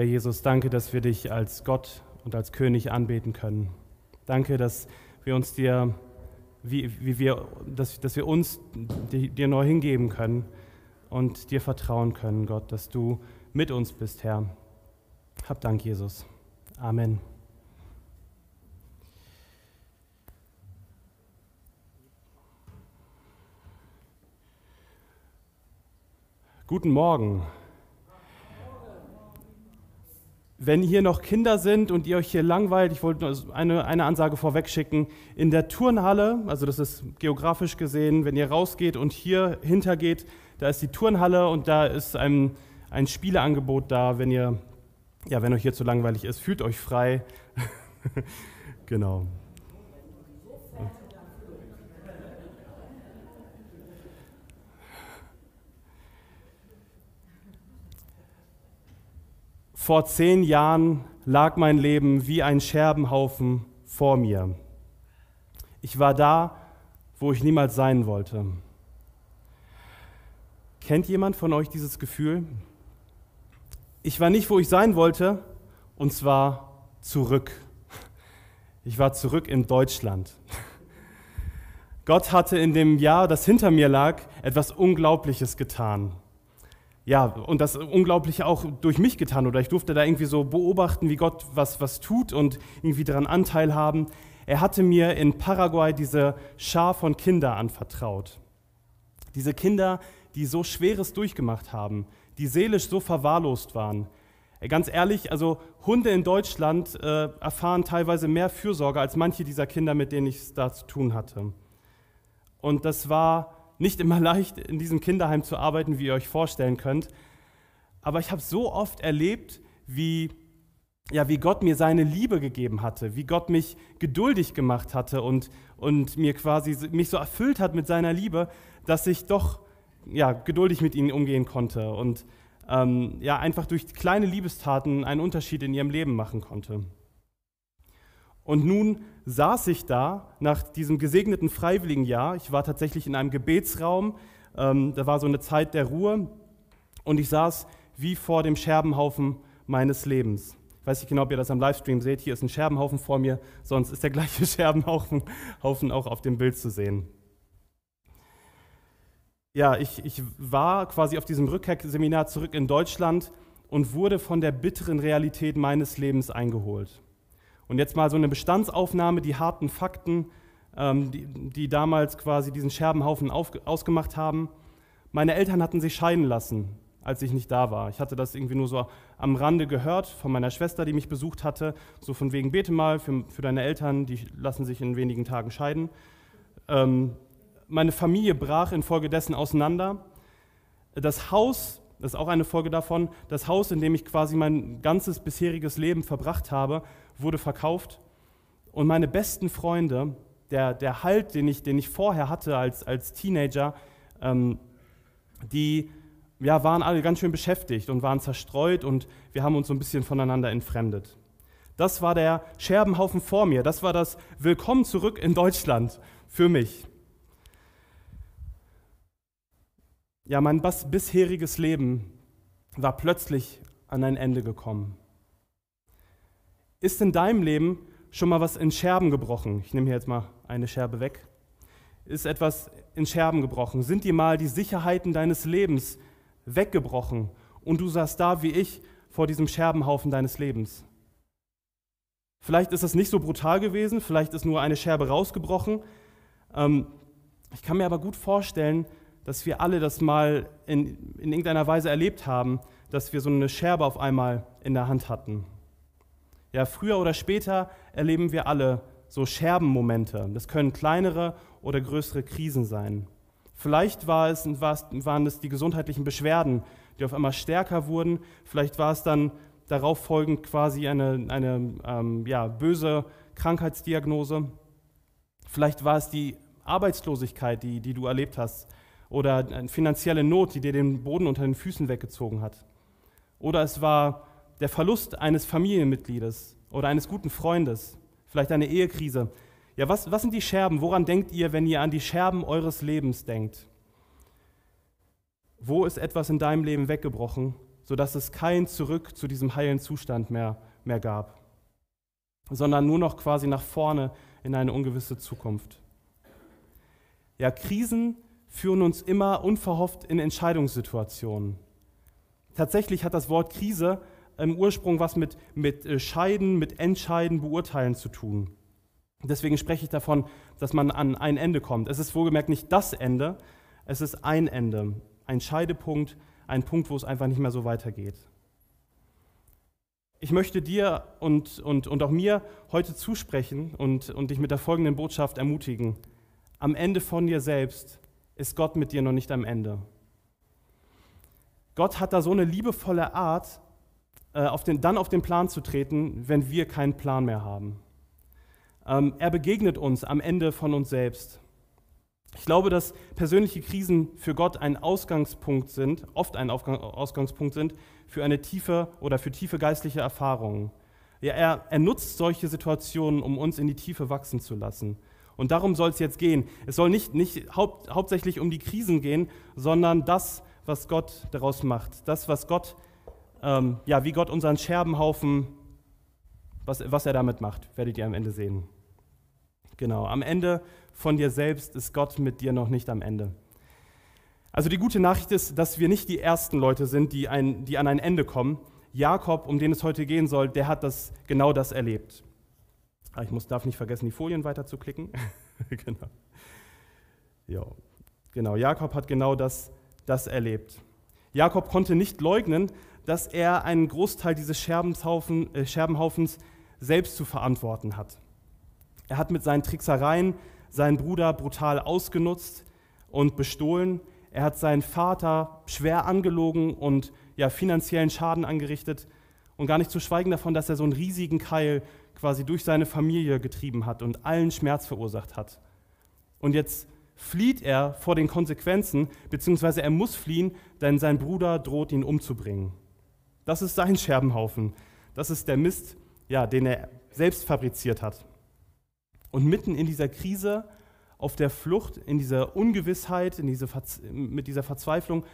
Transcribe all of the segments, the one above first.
Ja, Jesus, danke, dass wir dich als Gott und als König anbeten können. Danke, dass wir uns dir, wie, wie wir, dass, dass wir uns dir neu hingeben können und dir vertrauen können, Gott, dass du mit uns bist, Herr. Hab Dank, Jesus. Amen. Guten Morgen. Wenn hier noch Kinder sind und ihr euch hier langweilt, ich wollte eine, eine Ansage vorweg schicken, in der Turnhalle, also das ist geografisch gesehen, wenn ihr rausgeht und hier hintergeht, da ist die Turnhalle und da ist ein, ein Spieleangebot da, wenn ihr, ja, wenn euch hier zu langweilig ist, fühlt euch frei. genau. Vor zehn Jahren lag mein Leben wie ein Scherbenhaufen vor mir. Ich war da, wo ich niemals sein wollte. Kennt jemand von euch dieses Gefühl? Ich war nicht, wo ich sein wollte, und zwar zurück. Ich war zurück in Deutschland. Gott hatte in dem Jahr, das hinter mir lag, etwas Unglaubliches getan ja, und das Unglaubliche auch durch mich getan oder ich durfte da irgendwie so beobachten, wie Gott was, was tut und irgendwie daran Anteil haben. Er hatte mir in Paraguay diese Schar von Kindern anvertraut. Diese Kinder, die so Schweres durchgemacht haben, die seelisch so verwahrlost waren. Ganz ehrlich, also Hunde in Deutschland äh, erfahren teilweise mehr Fürsorge als manche dieser Kinder, mit denen ich es da zu tun hatte. Und das war nicht immer leicht, in diesem Kinderheim zu arbeiten, wie ihr euch vorstellen könnt. Aber ich habe so oft erlebt, wie, ja, wie Gott mir seine Liebe gegeben hatte, wie Gott mich geduldig gemacht hatte und, und mir quasi mich so erfüllt hat mit seiner Liebe, dass ich doch ja, geduldig mit ihnen umgehen konnte und ähm, ja, einfach durch kleine Liebestaten einen Unterschied in ihrem Leben machen konnte. Und nun saß ich da nach diesem gesegneten Freiwilligenjahr. Ich war tatsächlich in einem Gebetsraum. Ähm, da war so eine Zeit der Ruhe. Und ich saß wie vor dem Scherbenhaufen meines Lebens. Ich weiß nicht genau, ob ihr das am Livestream seht. Hier ist ein Scherbenhaufen vor mir. Sonst ist der gleiche Scherbenhaufen Haufen auch auf dem Bild zu sehen. Ja, ich, ich war quasi auf diesem Rückkehrseminar zurück in Deutschland und wurde von der bitteren Realität meines Lebens eingeholt. Und jetzt mal so eine Bestandsaufnahme, die harten Fakten, ähm, die, die, damals quasi diesen Scherbenhaufen auf, ausgemacht haben. Meine Eltern hatten sich scheiden lassen, als ich nicht da war. Ich hatte das irgendwie nur so am Rande gehört von meiner Schwester, die mich besucht hatte, so von wegen, bete mal für, für deine Eltern, die lassen sich in wenigen Tagen scheiden. Ähm, meine Familie brach infolgedessen auseinander. Das Haus, das ist auch eine Folge davon, das Haus, in dem ich quasi mein ganzes bisheriges Leben verbracht habe, wurde verkauft und meine besten Freunde, der, der Halt, den ich, den ich vorher hatte als, als Teenager, ähm, die ja, waren alle ganz schön beschäftigt und waren zerstreut und wir haben uns so ein bisschen voneinander entfremdet. Das war der Scherbenhaufen vor mir, das war das Willkommen zurück in Deutschland für mich. Ja, mein bisheriges Leben war plötzlich an ein Ende gekommen. Ist in deinem Leben schon mal was in Scherben gebrochen? Ich nehme hier jetzt mal eine Scherbe weg. Ist etwas in Scherben gebrochen? Sind dir mal die Sicherheiten deines Lebens weggebrochen und du saßt da wie ich vor diesem Scherbenhaufen deines Lebens? Vielleicht ist es nicht so brutal gewesen, vielleicht ist nur eine Scherbe rausgebrochen. Ähm, ich kann mir aber gut vorstellen, dass wir alle das mal in, in irgendeiner Weise erlebt haben, dass wir so eine Scherbe auf einmal in der Hand hatten. Ja, früher oder später erleben wir alle so Scherbenmomente. Das können kleinere oder größere Krisen sein. Vielleicht war es, waren es die gesundheitlichen Beschwerden, die auf einmal stärker wurden. Vielleicht war es dann darauf folgend quasi eine, eine ähm, ja, böse Krankheitsdiagnose. Vielleicht war es die Arbeitslosigkeit, die, die du erlebt hast. Oder eine finanzielle Not, die dir den Boden unter den Füßen weggezogen hat. Oder es war der Verlust eines Familienmitgliedes oder eines guten Freundes, vielleicht eine Ehekrise. Ja, was, was sind die Scherben? Woran denkt ihr, wenn ihr an die Scherben eures Lebens denkt? Wo ist etwas in deinem Leben weggebrochen sodass es kein Zurück zu diesem heilen Zustand mehr, mehr gab, sondern nur noch quasi nach vorne in eine ungewisse Zukunft. Ja, Krisen führen uns immer unverhofft in Entscheidungssituationen. Tatsächlich hat das Wort Krise im Ursprung was mit, mit äh, Scheiden, mit Entscheiden, Beurteilen zu tun. Deswegen spreche ich davon, dass man an ein Ende kommt. Es ist wohlgemerkt nicht das Ende, es ist ein Ende, ein Scheidepunkt, ein Punkt, wo es einfach nicht mehr so weitergeht. Ich möchte dir und, und, und auch mir heute zusprechen und, und dich mit der folgenden Botschaft ermutigen. Am Ende von dir selbst ist Gott mit dir noch nicht am Ende. Gott hat da so eine liebevolle Art, äh, auf den, dann auf den Plan zu treten, wenn wir keinen Plan mehr haben. Ähm, er begegnet uns am Ende von uns selbst. Ich glaube, dass persönliche Krisen für Gott ein Ausgangspunkt sind, oft ein Ausgangspunkt sind für eine tiefe oder für tiefe geistliche Erfahrungen. Ja, er, er nutzt solche Situationen, um uns in die Tiefe wachsen zu lassen. Und darum soll es jetzt gehen. Es soll nicht, nicht haupt, hauptsächlich um die Krisen gehen, sondern das, was Gott daraus macht. Das, was Gott, ähm, ja, wie Gott unseren Scherbenhaufen, was, was er damit macht, werdet ihr am Ende sehen. Genau, am Ende von dir selbst ist Gott mit dir noch nicht am Ende. Also die gute Nachricht ist, dass wir nicht die ersten Leute sind, die, ein, die an ein Ende kommen. Jakob, um den es heute gehen soll, der hat das, genau das erlebt. Ah, ich muss, darf nicht vergessen, die Folien weiter zu klicken. genau. Ja, genau. Jakob hat genau das, das erlebt. Jakob konnte nicht leugnen, dass er einen Großteil dieses Scherbenhaufen, äh, Scherbenhaufens selbst zu verantworten hat. Er hat mit seinen Tricksereien seinen Bruder brutal ausgenutzt und bestohlen. Er hat seinen Vater schwer angelogen und ja, finanziellen Schaden angerichtet. Und gar nicht zu schweigen davon, dass er so einen riesigen Keil quasi durch seine Familie getrieben hat und allen Schmerz verursacht hat. Und jetzt flieht er vor den Konsequenzen, beziehungsweise er muss fliehen, denn sein Bruder droht ihn umzubringen. Das ist sein Scherbenhaufen. Das ist der Mist, ja, den er selbst fabriziert hat. Und mitten in dieser Krise, auf der Flucht, in dieser Ungewissheit, in diese mit dieser Verzweiflung,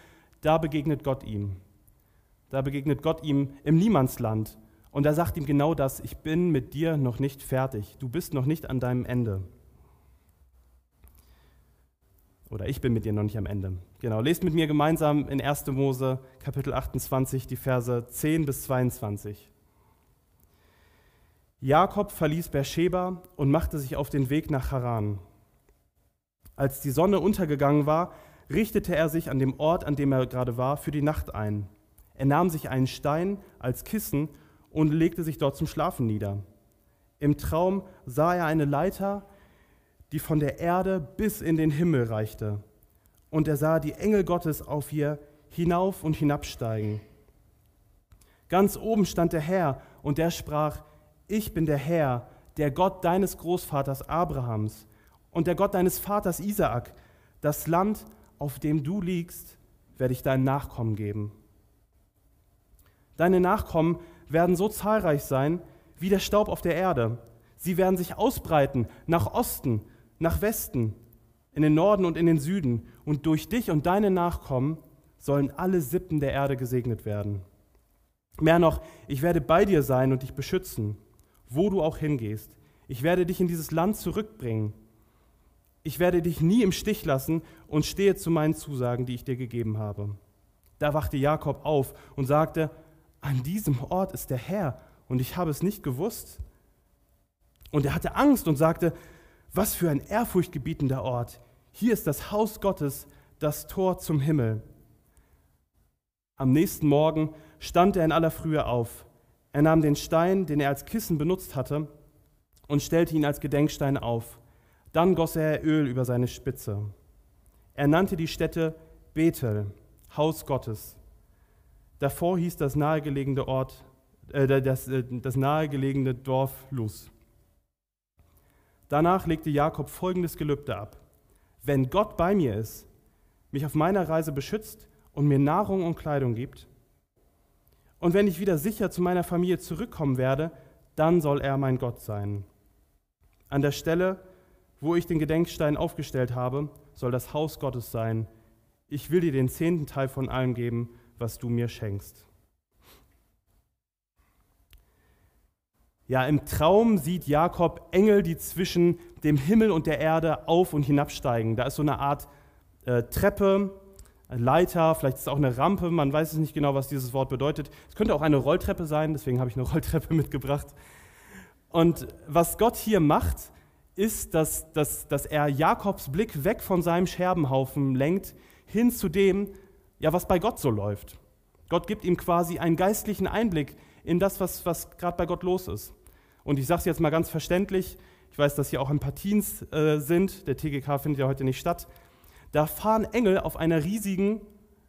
da begegnet Gott ihm. Da begegnet Gott ihm im Niemandsland. Und er sagt ihm genau das, ich bin mit dir noch nicht fertig, du bist noch nicht an deinem Ende. Oder ich bin mit dir noch nicht am Ende. Genau, lest mit mir gemeinsam in 1. Mose Kapitel 28 die Verse 10 bis 22. Jakob verließ Beersheba und machte sich auf den Weg nach Haran. Als die Sonne untergegangen war, richtete er sich an dem Ort, an dem er gerade war, für die Nacht ein. Er nahm sich einen Stein als Kissen und legte sich dort zum Schlafen nieder. Im Traum sah er eine Leiter, die von der Erde bis in den Himmel reichte. Und er sah die Engel Gottes auf ihr hinauf und hinabsteigen. Ganz oben stand der Herr und der sprach, ich bin der Herr, der Gott deines Großvaters Abrahams und der Gott deines Vaters Isaak. Das Land, auf dem du liegst, werde ich deinen Nachkommen geben. Deine Nachkommen werden so zahlreich sein wie der Staub auf der Erde. Sie werden sich ausbreiten nach Osten, nach Westen, in den Norden und in den Süden. Und durch dich und deine Nachkommen sollen alle Sippen der Erde gesegnet werden. Mehr noch, ich werde bei dir sein und dich beschützen wo du auch hingehst. Ich werde dich in dieses Land zurückbringen. Ich werde dich nie im Stich lassen und stehe zu meinen Zusagen, die ich dir gegeben habe. Da wachte Jakob auf und sagte, an diesem Ort ist der Herr und ich habe es nicht gewusst. Und er hatte Angst und sagte, was für ein ehrfurchtgebietender Ort. Hier ist das Haus Gottes, das Tor zum Himmel. Am nächsten Morgen stand er in aller Frühe auf, er nahm den Stein, den er als Kissen benutzt hatte, und stellte ihn als Gedenkstein auf. Dann goss er Öl über seine Spitze. Er nannte die Stätte Bethel, Haus Gottes. Davor hieß das nahegelegene Ort, äh, das, äh, das nahegelegene Dorf Luz. Danach legte Jakob folgendes Gelübde ab: Wenn Gott bei mir ist, mich auf meiner Reise beschützt und mir Nahrung und Kleidung gibt, und wenn ich wieder sicher zu meiner Familie zurückkommen werde, dann soll er mein Gott sein. An der Stelle, wo ich den Gedenkstein aufgestellt habe, soll das Haus Gottes sein. Ich will dir den zehnten Teil von allem geben, was du mir schenkst. Ja, im Traum sieht Jakob Engel, die zwischen dem Himmel und der Erde auf und hinabsteigen. Da ist so eine Art äh, Treppe, Leiter, vielleicht ist es auch eine Rampe, man weiß es nicht genau, was dieses Wort bedeutet. Es könnte auch eine Rolltreppe sein, deswegen habe ich eine Rolltreppe mitgebracht. Und was Gott hier macht, ist, dass, dass, dass er Jakobs Blick weg von seinem Scherbenhaufen lenkt, hin zu dem, ja, was bei Gott so läuft. Gott gibt ihm quasi einen geistlichen Einblick in das, was, was gerade bei Gott los ist. Und ich sage es jetzt mal ganz verständlich, ich weiß, dass hier auch ein paar Teens äh, sind, der TGK findet ja heute nicht statt, da fahren Engel auf einer riesigen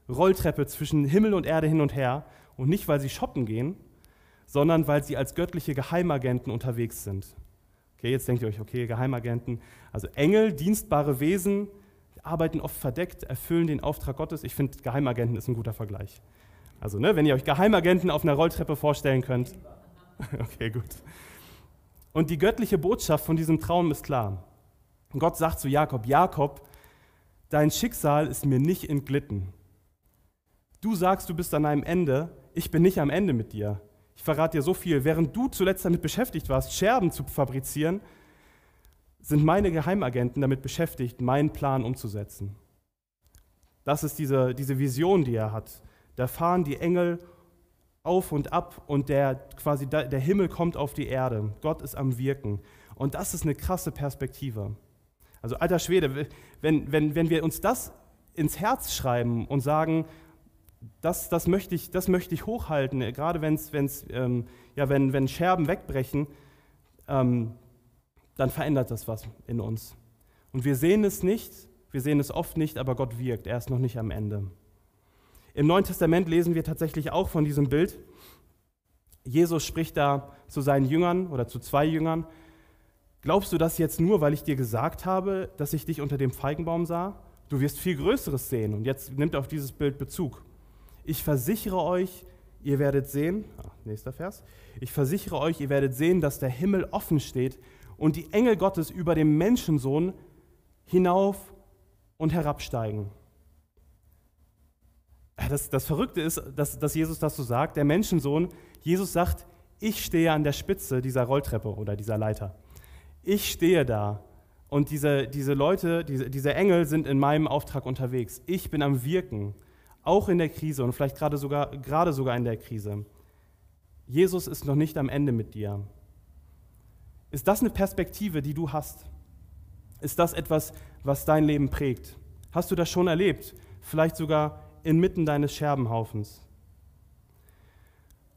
Rolltreppe zwischen Himmel und Erde hin und her. Und nicht, weil sie shoppen gehen, sondern weil sie als göttliche Geheimagenten unterwegs sind. Okay, jetzt denkt ihr euch, okay, Geheimagenten. Also Engel, dienstbare Wesen, arbeiten oft verdeckt, erfüllen den Auftrag Gottes. Ich finde, Geheimagenten ist ein guter Vergleich. Also, ne, wenn ihr euch Geheimagenten auf einer Rolltreppe vorstellen könnt. Okay, gut. Und die göttliche Botschaft von diesem Traum ist klar. Gott sagt zu Jakob: Jakob, dein Schicksal ist mir nicht entglitten. Du sagst, du bist an einem Ende, ich bin nicht am Ende mit dir. Ich verrate dir so viel. Während du zuletzt damit beschäftigt warst, Scherben zu fabrizieren, sind meine Geheimagenten damit beschäftigt, meinen Plan umzusetzen. Das ist diese, diese Vision, die er hat. Da fahren die Engel auf und ab und der, quasi der Himmel kommt auf die Erde. Gott ist am Wirken. Und das ist eine krasse Perspektive. Also alter Schwede, wenn, wenn, wenn wir uns das ins Herz schreiben und sagen, das, das, möchte, ich, das möchte ich hochhalten, gerade wenn's, wenn's, ähm, ja, wenn, wenn Scherben wegbrechen, ähm, dann verändert das was in uns. Und wir sehen es nicht, wir sehen es oft nicht, aber Gott wirkt, er ist noch nicht am Ende. Im Neuen Testament lesen wir tatsächlich auch von diesem Bild. Jesus spricht da zu seinen Jüngern oder zu zwei Jüngern Glaubst du das jetzt nur, weil ich dir gesagt habe, dass ich dich unter dem Feigenbaum sah? Du wirst viel Größeres sehen. Und jetzt nimmt auf dieses Bild Bezug. Ich versichere euch, ihr werdet sehen, ach, nächster Vers, ich versichere euch, ihr werdet sehen, dass der Himmel offen steht und die Engel Gottes über dem Menschensohn hinauf und herabsteigen. Das, das Verrückte ist, dass, dass Jesus das so sagt, der Menschensohn, Jesus sagt, ich stehe an der Spitze dieser Rolltreppe oder dieser Leiter ich stehe da und diese, diese Leute, diese, diese Engel sind in meinem Auftrag unterwegs. Ich bin am Wirken, auch in der Krise und vielleicht gerade sogar, gerade sogar in der Krise. Jesus ist noch nicht am Ende mit dir. Ist das eine Perspektive, die du hast? Ist das etwas, was dein Leben prägt? Hast du das schon erlebt? Vielleicht sogar inmitten deines Scherbenhaufens.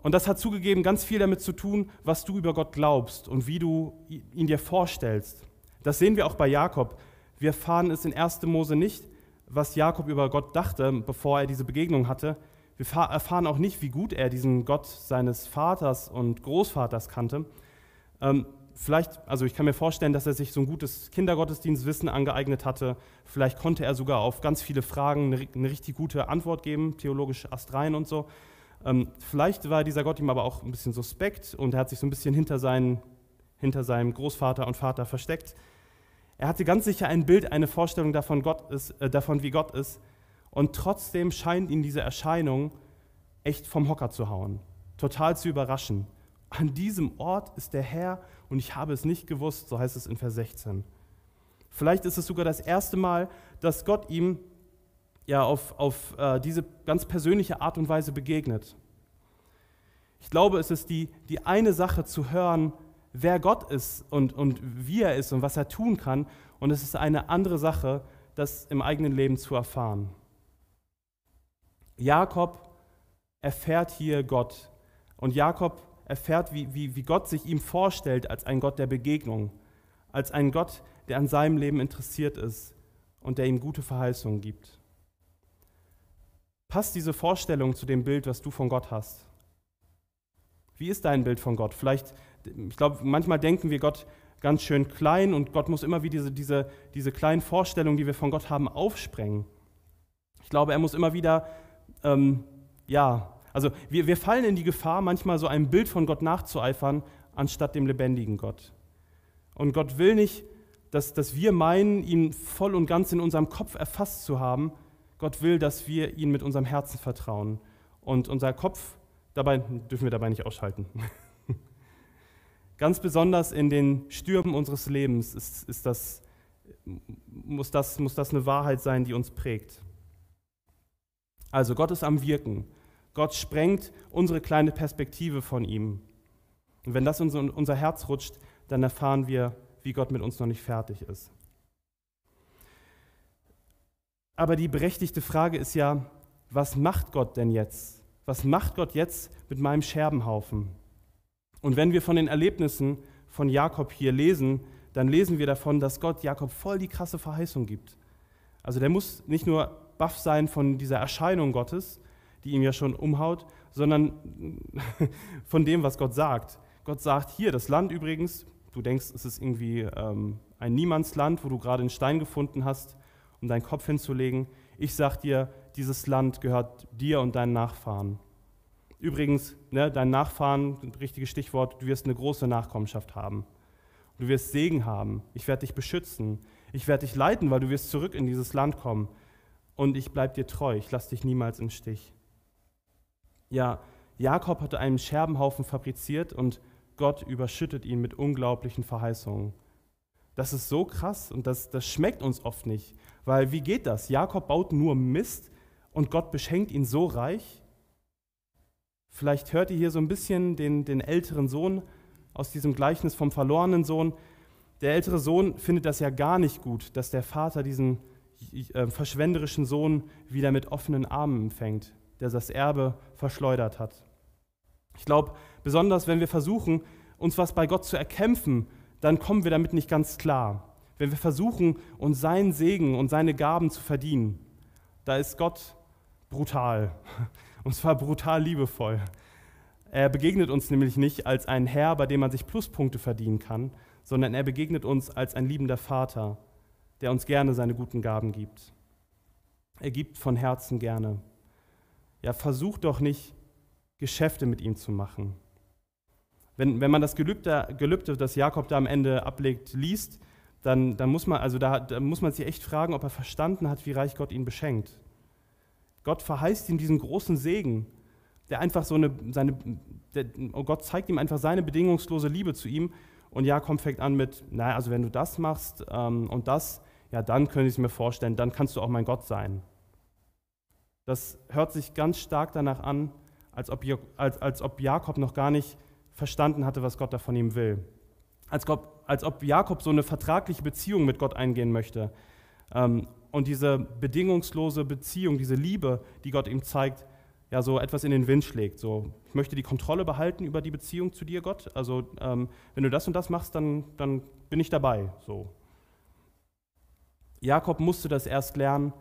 Und das hat zugegeben ganz viel damit zu tun, was du über Gott glaubst und wie du ihn dir vorstellst. Das sehen wir auch bei Jakob. Wir erfahren es in 1. Mose nicht, was Jakob über Gott dachte, bevor er diese Begegnung hatte. Wir erfahren auch nicht, wie gut er diesen Gott seines Vaters und Großvaters kannte. Vielleicht, also ich kann mir vorstellen, dass er sich so ein gutes Kindergottesdienstwissen angeeignet hatte. Vielleicht konnte er sogar auf ganz viele Fragen eine, eine richtig gute Antwort geben, theologisch astrein und so. Ähm, vielleicht war dieser Gott ihm aber auch ein bisschen suspekt und er hat sich so ein bisschen hinter, seinen, hinter seinem Großvater und Vater versteckt. Er hatte ganz sicher ein Bild, eine Vorstellung davon, Gott ist, äh, davon, wie Gott ist. Und trotzdem scheint ihn diese Erscheinung echt vom Hocker zu hauen, total zu überraschen. An diesem Ort ist der Herr und ich habe es nicht gewusst, so heißt es in Vers 16. Vielleicht ist es sogar das erste Mal, dass Gott ihm ja, auf, auf äh, diese ganz persönliche Art und Weise begegnet. Ich glaube, es ist die, die eine Sache zu hören, wer Gott ist und, und wie er ist und was er tun kann. Und es ist eine andere Sache, das im eigenen Leben zu erfahren. Jakob erfährt hier Gott. Und Jakob erfährt, wie, wie, wie Gott sich ihm vorstellt als ein Gott der Begegnung, als ein Gott, der an seinem Leben interessiert ist und der ihm gute Verheißungen gibt. Passt diese Vorstellung zu dem Bild, was du von Gott hast? Wie ist dein Bild von Gott? Vielleicht, ich glaube, manchmal denken wir Gott ganz schön klein und Gott muss immer wieder diese, diese, diese kleinen Vorstellungen, die wir von Gott haben, aufsprengen. Ich glaube, er muss immer wieder, ähm, ja, also wir, wir fallen in die Gefahr, manchmal so ein Bild von Gott nachzueifern, anstatt dem lebendigen Gott. Und Gott will nicht, dass, dass wir meinen, ihn voll und ganz in unserem Kopf erfasst zu haben, Gott will, dass wir ihn mit unserem Herzen vertrauen. Und unser Kopf, dabei dürfen wir dabei nicht ausschalten. Ganz besonders in den Stürmen unseres Lebens ist, ist das, muss, das, muss das eine Wahrheit sein, die uns prägt. Also Gott ist am Wirken. Gott sprengt unsere kleine Perspektive von ihm. Und wenn das in unser Herz rutscht, dann erfahren wir, wie Gott mit uns noch nicht fertig ist. Aber die berechtigte Frage ist ja, was macht Gott denn jetzt? Was macht Gott jetzt mit meinem Scherbenhaufen? Und wenn wir von den Erlebnissen von Jakob hier lesen, dann lesen wir davon, dass Gott Jakob voll die krasse Verheißung gibt. Also der muss nicht nur baff sein von dieser Erscheinung Gottes, die ihm ja schon umhaut, sondern von dem, was Gott sagt. Gott sagt hier, das Land übrigens, du denkst, es ist irgendwie ähm, ein Niemandsland, wo du gerade einen Stein gefunden hast, um deinen Kopf hinzulegen. Ich sag dir, dieses Land gehört dir und deinen Nachfahren. Übrigens, ne, dein Nachfahren, richtiges Stichwort, du wirst eine große Nachkommenschaft haben. Du wirst Segen haben. Ich werde dich beschützen. Ich werde dich leiten, weil du wirst zurück in dieses Land kommen. Und ich bleibe dir treu. Ich lasse dich niemals im Stich. Ja, Jakob hatte einen Scherbenhaufen fabriziert und Gott überschüttet ihn mit unglaublichen Verheißungen. Das ist so krass und das, das schmeckt uns oft nicht. Weil wie geht das? Jakob baut nur Mist und Gott beschenkt ihn so reich. Vielleicht hört ihr hier so ein bisschen den, den älteren Sohn aus diesem Gleichnis vom verlorenen Sohn. Der ältere Sohn findet das ja gar nicht gut, dass der Vater diesen äh, verschwenderischen Sohn wieder mit offenen Armen empfängt, der das Erbe verschleudert hat. Ich glaube, besonders wenn wir versuchen, uns was bei Gott zu erkämpfen, dann kommen wir damit nicht ganz klar. Wenn wir versuchen, uns seinen Segen und seine Gaben zu verdienen, da ist Gott brutal. Und zwar brutal liebevoll. Er begegnet uns nämlich nicht als ein Herr, bei dem man sich Pluspunkte verdienen kann, sondern er begegnet uns als ein liebender Vater, der uns gerne seine guten Gaben gibt. Er gibt von Herzen gerne. Ja, versucht doch nicht, Geschäfte mit ihm zu machen. Wenn, wenn man das Gelübde, Gelübde, das Jakob da am Ende ablegt, liest, dann, dann, muss man, also da, da muss man sich echt fragen, ob er verstanden hat, wie reich Gott ihn beschenkt. Gott verheißt ihm diesen großen Segen, der einfach so eine, seine, der, oh Gott zeigt ihm einfach seine bedingungslose Liebe zu ihm. Und Jakob fängt an mit, naja, also wenn du das machst ähm, und das, ja, dann könnte ich es mir vorstellen, dann kannst du auch mein Gott sein. Das hört sich ganz stark danach an, als ob, als, als ob Jakob noch gar nicht verstanden hatte, was Gott da von ihm will. Als ob, als ob Jakob so eine vertragliche Beziehung mit Gott eingehen möchte. Ähm, und diese bedingungslose Beziehung, diese Liebe, die Gott ihm zeigt, ja, so etwas in den Wind schlägt. So, ich möchte die Kontrolle behalten über die Beziehung zu dir, Gott. Also, ähm, wenn du das und das machst, dann, dann bin ich dabei. So. Jakob musste das erst lernen,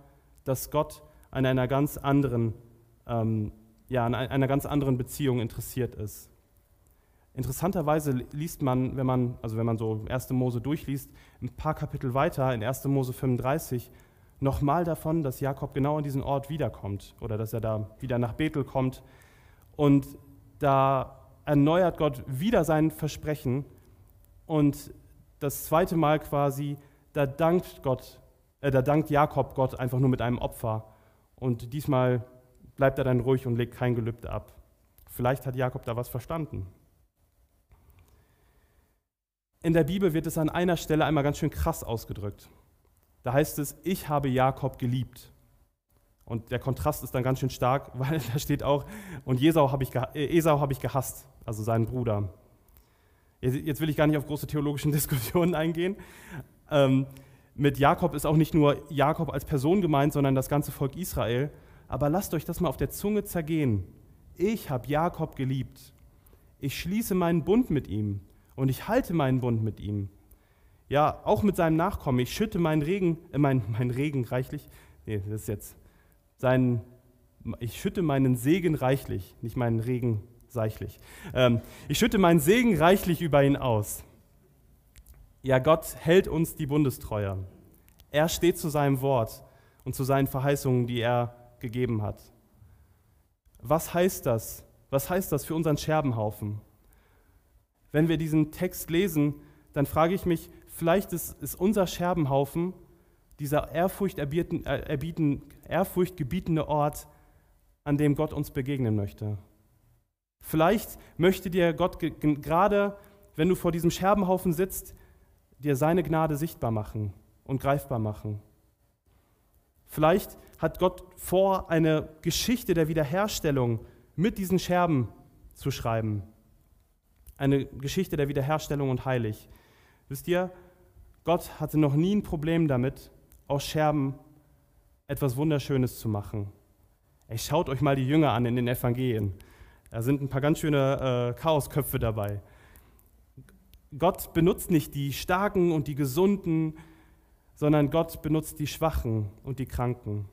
dass Gott an einer ganz anderen, ähm, ja, an einer ganz anderen Beziehung interessiert ist. Interessanterweise liest man, wenn man, also wenn man so 1. Mose durchliest, ein paar Kapitel weiter in 1. Mose 35 nochmal davon, dass Jakob genau an diesen Ort wiederkommt oder dass er da wieder nach Bethel kommt. Und da erneuert Gott wieder sein Versprechen und das zweite Mal quasi, da dankt Gott, äh, da dankt Jakob Gott einfach nur mit einem Opfer. Und diesmal bleibt er dann ruhig und legt kein Gelübde ab. Vielleicht hat Jakob da was verstanden. In der Bibel wird es an einer Stelle einmal ganz schön krass ausgedrückt. Da heißt es, ich habe Jakob geliebt. Und der Kontrast ist dann ganz schön stark, weil da steht auch, und Esau habe ich, äh, Esau hab ich gehasst, also seinen Bruder. Jetzt will ich gar nicht auf große theologische Diskussionen eingehen. Ähm, mit Jakob ist auch nicht nur Jakob als Person gemeint, sondern das ganze Volk Israel. Aber lasst euch das mal auf der Zunge zergehen. Ich habe Jakob geliebt. Ich schließe meinen Bund mit ihm und ich halte meinen Bund mit ihm. Ja, auch mit seinem Nachkommen. Ich schütte meinen Regen, äh, mein, mein Regen reichlich. Nee, das ist jetzt sein. Ich schütte meinen Segen reichlich, nicht meinen Regen seichlich. Ähm, ich schütte meinen Segen reichlich über ihn aus. Ja, Gott hält uns die Bundestreue. Er steht zu seinem Wort und zu seinen Verheißungen, die er gegeben hat. Was heißt das? Was heißt das für unseren Scherbenhaufen? Wenn wir diesen Text lesen, dann frage ich mich, Vielleicht ist, ist unser Scherbenhaufen dieser Ehrfurcht, erbieten, äh, erbieten, Ehrfurcht gebietende Ort, an dem Gott uns begegnen möchte. Vielleicht möchte dir Gott gerade wenn du vor diesem Scherbenhaufen sitzt, dir seine Gnade sichtbar machen und greifbar machen. Vielleicht hat Gott vor, eine Geschichte der Wiederherstellung mit diesen Scherben zu schreiben. Eine Geschichte der Wiederherstellung und heilig. Wisst ihr, Gott hatte noch nie ein Problem damit, aus Scherben etwas Wunderschönes zu machen. Ey, schaut euch mal die Jünger an in den Evangelien. Da sind ein paar ganz schöne äh, Chaosköpfe dabei. Gott benutzt nicht die Starken und die Gesunden, sondern Gott benutzt die Schwachen und die Kranken.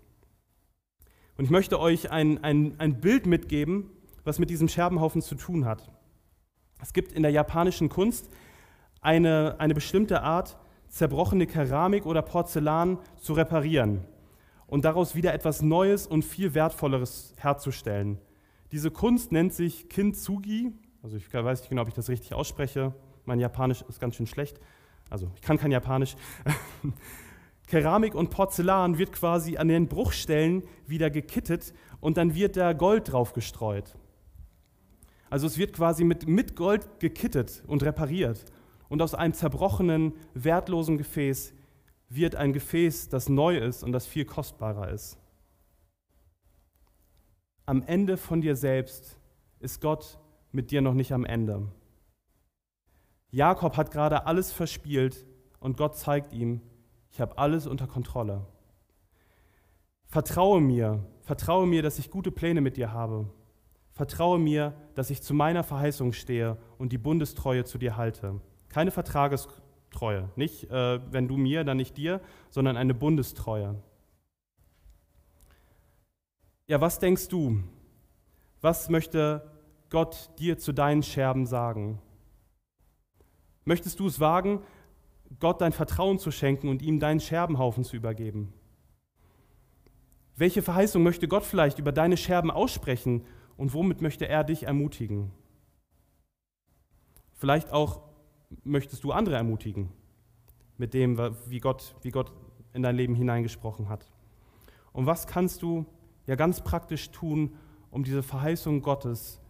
Und ich möchte euch ein, ein, ein Bild mitgeben, was mit diesem Scherbenhaufen zu tun hat. Es gibt in der japanischen Kunst eine, eine bestimmte Art, zerbrochene Keramik oder Porzellan zu reparieren und daraus wieder etwas Neues und viel Wertvolleres herzustellen. Diese Kunst nennt sich Kintsugi, also ich weiß nicht genau, ob ich das richtig ausspreche, mein Japanisch ist ganz schön schlecht, also ich kann kein Japanisch. Keramik und Porzellan wird quasi an den Bruchstellen wieder gekittet und dann wird da Gold drauf gestreut. Also es wird quasi mit, mit Gold gekittet und repariert. Und aus einem zerbrochenen, wertlosen Gefäß wird ein Gefäß, das neu ist und das viel kostbarer ist. Am Ende von dir selbst ist Gott mit dir noch nicht am Ende. Jakob hat gerade alles verspielt und Gott zeigt ihm, ich habe alles unter Kontrolle. Vertraue mir, vertraue mir, dass ich gute Pläne mit dir habe. Vertraue mir, dass ich zu meiner Verheißung stehe und die Bundestreue zu dir halte. Keine Vertragestreue, nicht äh, wenn du mir, dann nicht dir, sondern eine Bundestreue. Ja, was denkst du? Was möchte Gott dir zu deinen Scherben sagen? Möchtest du es wagen, Gott dein Vertrauen zu schenken und ihm deinen Scherbenhaufen zu übergeben? Welche Verheißung möchte Gott vielleicht über deine Scherben aussprechen und womit möchte er dich ermutigen? Vielleicht auch möchtest du andere ermutigen mit dem, wie Gott, wie Gott in dein Leben hineingesprochen hat. Und was kannst du ja ganz praktisch tun, um diese Verheißung Gottes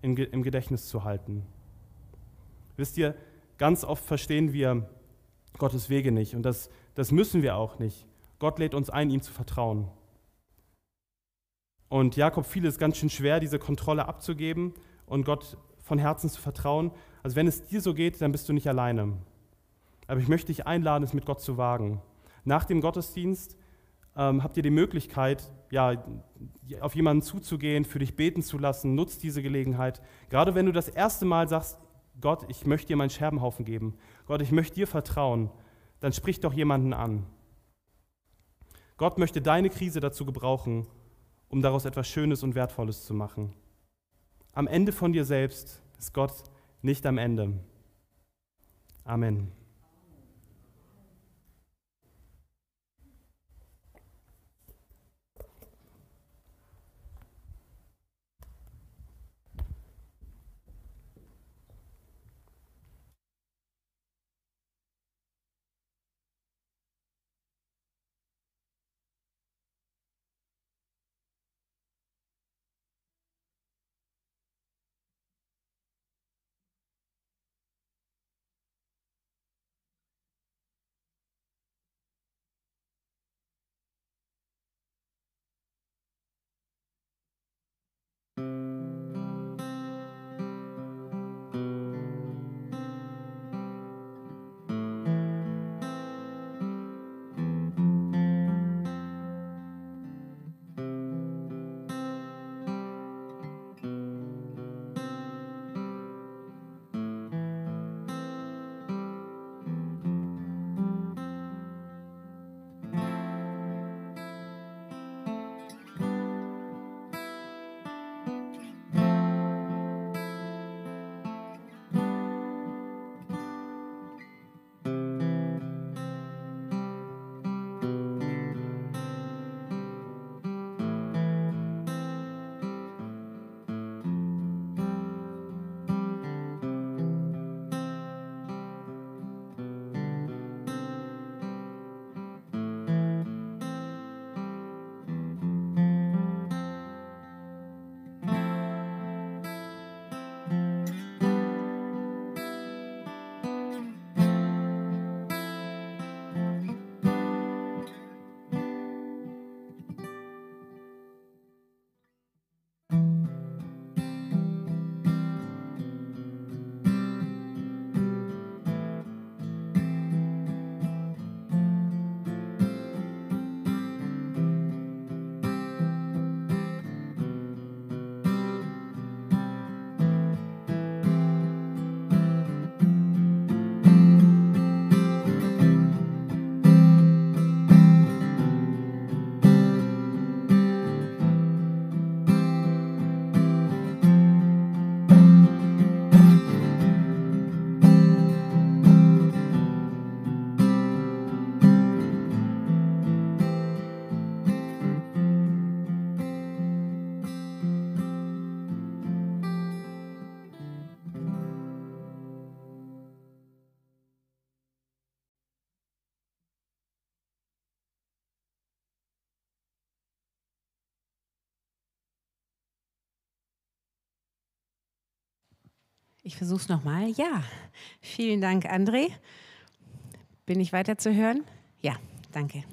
im Gedächtnis zu halten? Wisst ihr, ganz oft verstehen wir Gottes Wege nicht und das, das müssen wir auch nicht. Gott lädt uns ein, ihm zu vertrauen. Und Jakob fiel es ganz schön schwer, diese Kontrolle abzugeben und Gott von Herzen zu vertrauen. Also wenn es dir so geht, dann bist du nicht alleine. Aber ich möchte dich einladen, es mit Gott zu wagen. Nach dem Gottesdienst ähm, habt ihr die Möglichkeit, ja, auf jemanden zuzugehen, für dich beten zu lassen. Nutzt diese Gelegenheit. Gerade wenn du das erste Mal sagst, Gott, ich möchte dir meinen Scherbenhaufen geben. Gott, ich möchte dir vertrauen. Dann sprich doch jemanden an. Gott möchte deine Krise dazu gebrauchen, um daraus etwas Schönes und Wertvolles zu machen. Am Ende von dir selbst ist Gott nicht am Ende. Amen. Ich versuche es nochmal. Ja, vielen Dank, André. Bin ich weiter zu hören? Ja, danke.